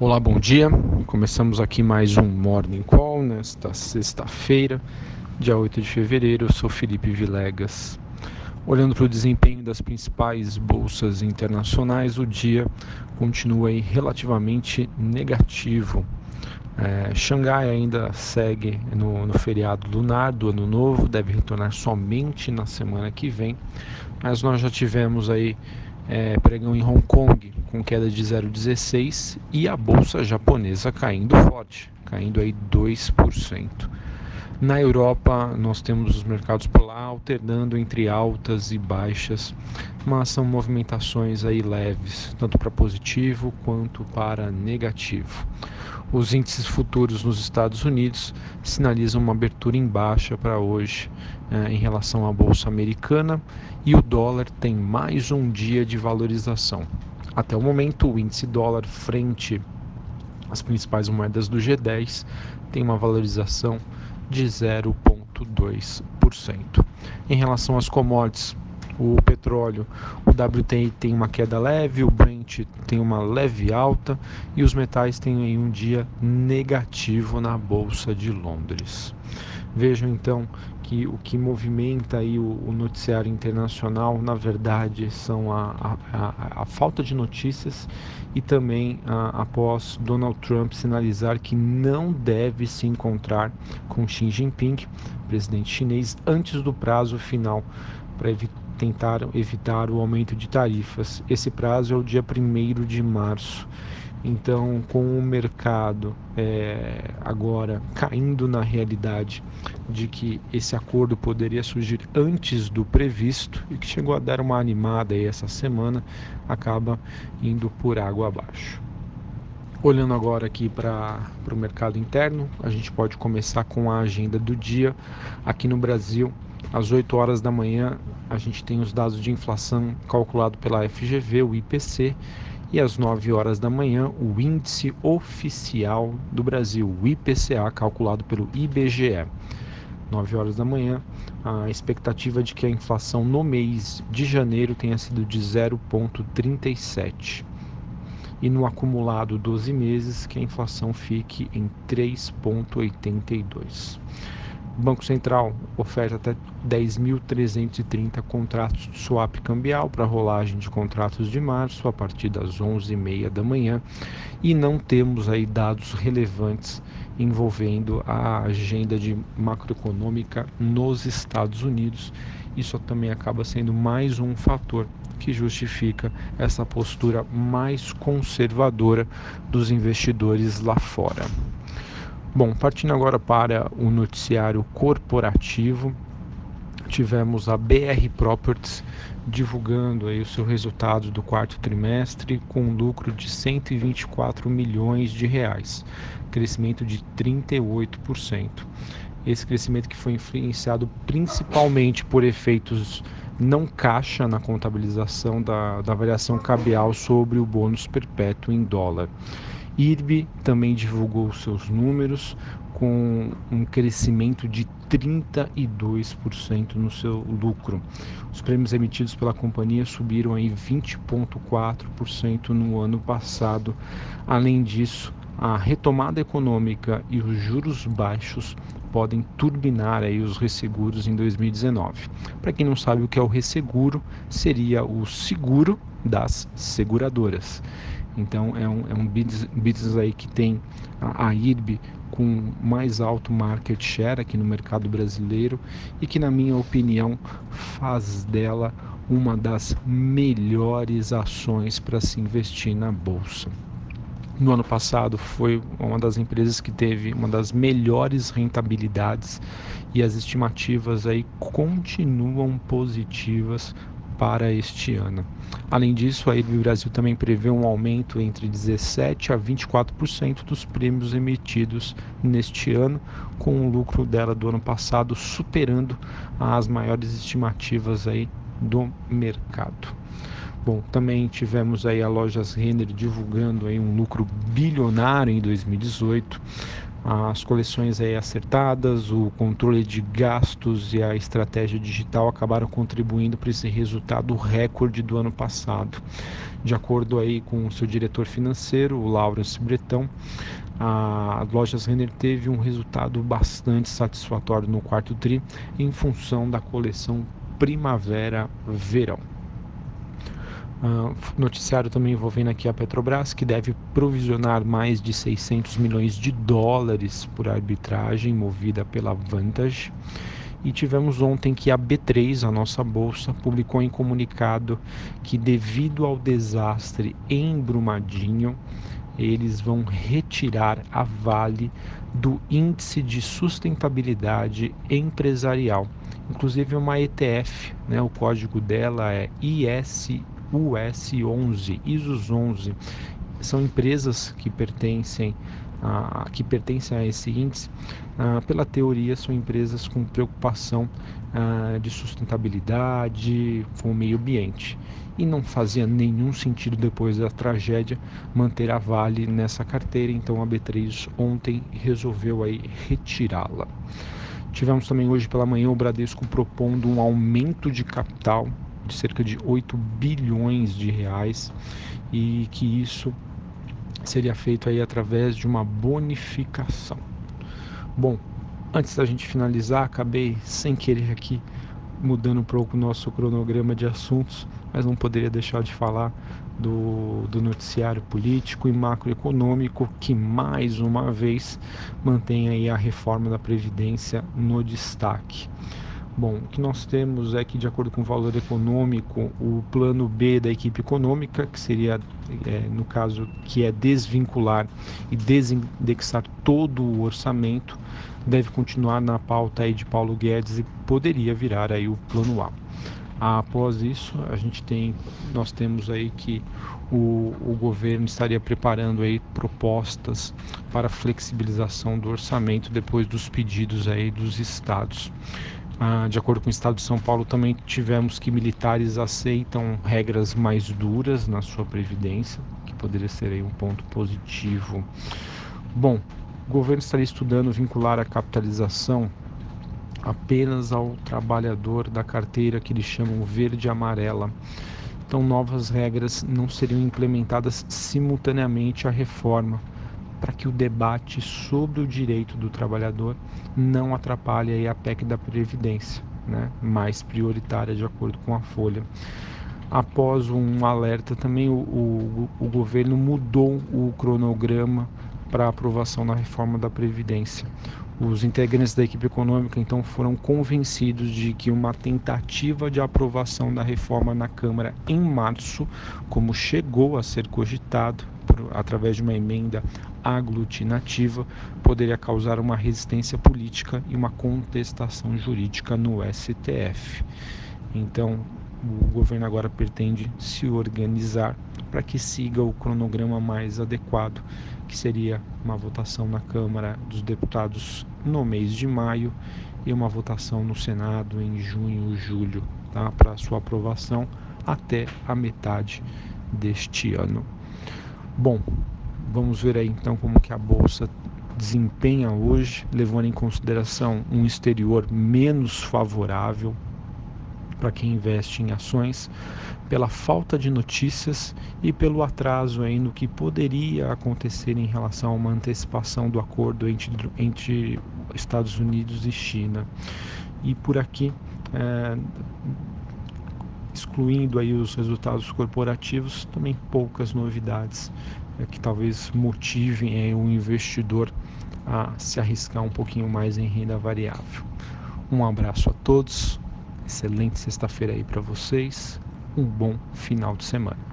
Olá, bom dia. Começamos aqui mais um Morning Call nesta sexta-feira, dia 8 de fevereiro. Eu sou Felipe Vilegas. Olhando para o desempenho das principais bolsas internacionais, o dia continua aí relativamente negativo. É, Xangai ainda segue no, no feriado lunar do Ano Novo, deve retornar somente na semana que vem, mas nós já tivemos aí é, pregão em Hong Kong com queda de 0,16 e a bolsa japonesa caindo forte, caindo aí 2%. Na Europa, nós temos os mercados por lá alternando entre altas e baixas, mas são movimentações aí leves, tanto para positivo quanto para negativo. Os índices futuros nos Estados Unidos sinalizam uma abertura em baixa para hoje eh, em relação à bolsa americana e o dólar tem mais um dia de valorização. Até o momento, o índice dólar frente às principais moedas do G10 tem uma valorização de 0,2%. Em relação às commodities, o petróleo, o WTI tem uma queda leve, o Brent tem uma leve alta e os metais têm um dia negativo na bolsa de Londres. Vejam então que o que movimenta aí o, o noticiário internacional, na verdade, são a, a, a falta de notícias e também a, após Donald Trump sinalizar que não deve se encontrar com Xi Jinping, presidente chinês, antes do prazo final para tentaram evitar o aumento de tarifas. Esse prazo é o dia 1 de março. Então, com o mercado é, agora caindo na realidade de que esse acordo poderia surgir antes do previsto e que chegou a dar uma animada aí essa semana, acaba indo por água abaixo. Olhando agora aqui para o mercado interno, a gente pode começar com a agenda do dia. Aqui no Brasil, às 8 horas da manhã, a gente tem os dados de inflação calculado pela FGV, o IPC, e às 9 horas da manhã, o índice oficial do Brasil, o IPCA, calculado pelo IBGE. 9 horas da manhã, a expectativa de que a inflação no mês de janeiro tenha sido de 0,37 e no acumulado 12 meses que a inflação fique em 3,82. O Banco Central oferta até 10.330 contratos de swap cambial para rolagem de contratos de março a partir das 11h30 da manhã e não temos aí dados relevantes envolvendo a agenda de macroeconômica nos Estados Unidos. Isso também acaba sendo mais um fator que justifica essa postura mais conservadora dos investidores lá fora. Bom, partindo agora para o noticiário corporativo, tivemos a BR Properties divulgando aí o seu resultado do quarto trimestre com um lucro de 124 milhões de reais, crescimento de 38%. Esse crescimento que foi influenciado principalmente por efeitos não caixa na contabilização da, da variação cabial sobre o bônus perpétuo em dólar. IRB também divulgou seus números com um crescimento de 32% no seu lucro. Os prêmios emitidos pela companhia subiram aí 20.4% no ano passado. Além disso, a retomada econômica e os juros baixos podem turbinar aí os resseguros em 2019. Para quem não sabe o que é o resseguro, seria o seguro das seguradoras. Então é um, é um business, aí que tem a, a IRB com mais alto market share aqui no mercado brasileiro e que na minha opinião faz dela uma das melhores ações para se investir na bolsa. No ano passado foi uma das empresas que teve uma das melhores rentabilidades e as estimativas aí continuam positivas para este ano. Além disso, a IRB Brasil também prevê um aumento entre 17% a 24% dos prêmios emitidos neste ano, com o lucro dela do ano passado superando as maiores estimativas aí do mercado. Bom, também tivemos aí a Lojas Renner divulgando aí um lucro bilionário em 2018. As coleções aí acertadas, o controle de gastos e a estratégia digital acabaram contribuindo para esse resultado recorde do ano passado. De acordo aí com o seu diretor financeiro, o Laurence Bretão, a Lojas Renner teve um resultado bastante satisfatório no quarto tri em função da coleção primavera-verão. Uh, noticiário também envolvendo aqui a Petrobras, que deve provisionar mais de 600 milhões de dólares por arbitragem movida pela Vantage. E tivemos ontem que a B3, a nossa bolsa, publicou em comunicado que, devido ao desastre em Brumadinho, eles vão retirar a Vale do índice de sustentabilidade empresarial. Inclusive uma ETF, né, o código dela é IS US11, ISOs 11, são empresas que pertencem a, que pertencem a esse índice, ah, pela teoria, são empresas com preocupação ah, de sustentabilidade com o meio ambiente. E não fazia nenhum sentido depois da tragédia manter a Vale nessa carteira, então a B3 ontem resolveu aí retirá-la. Tivemos também hoje pela manhã o Bradesco propondo um aumento de capital de cerca de 8 bilhões de reais e que isso seria feito aí através de uma bonificação. Bom, antes da gente finalizar, acabei sem querer aqui mudando um pouco o nosso cronograma de assuntos, mas não poderia deixar de falar do, do noticiário político e macroeconômico que mais uma vez mantém aí a reforma da Previdência no destaque. Bom, o que nós temos é que, de acordo com o valor econômico, o plano B da equipe econômica, que seria, é, no caso, que é desvincular e desindexar todo o orçamento, deve continuar na pauta aí de Paulo Guedes e poderia virar aí o plano A. Após isso, a gente tem, nós temos aí que o, o governo estaria preparando aí propostas para flexibilização do orçamento depois dos pedidos aí dos estados. Ah, de acordo com o Estado de São Paulo, também tivemos que militares aceitam regras mais duras na sua previdência, que poderia ser aí um ponto positivo. Bom, o governo estaria estudando vincular a capitalização apenas ao trabalhador da carteira que eles chamam verde e amarela. Então, novas regras não seriam implementadas simultaneamente à reforma para que o debate sobre o direito do trabalhador não atrapalhe a PEC da Previdência, né, mais prioritária de acordo com a Folha. Após um alerta, também o, o, o governo mudou o cronograma para aprovação da reforma da Previdência. Os integrantes da equipe econômica então foram convencidos de que uma tentativa de aprovação da reforma na Câmara em março, como chegou a ser cogitado por, através de uma emenda aglutinativa, poderia causar uma resistência política e uma contestação jurídica no STF. Então, o governo agora pretende se organizar para que siga o cronograma mais adequado, que seria uma votação na Câmara dos Deputados no mês de maio e uma votação no Senado em junho julho, tá? para sua aprovação até a metade deste ano. Bom, vamos ver aí então como que a bolsa desempenha hoje, levando em consideração um exterior menos favorável para quem investe em ações, pela falta de notícias e pelo atraso aí no que poderia acontecer em relação a uma antecipação do acordo entre, entre Estados Unidos e China. E por aqui, é, excluindo aí os resultados corporativos, também poucas novidades é, que talvez motivem o investidor a se arriscar um pouquinho mais em renda variável. Um abraço a todos Excelente sexta-feira aí para vocês. Um bom final de semana.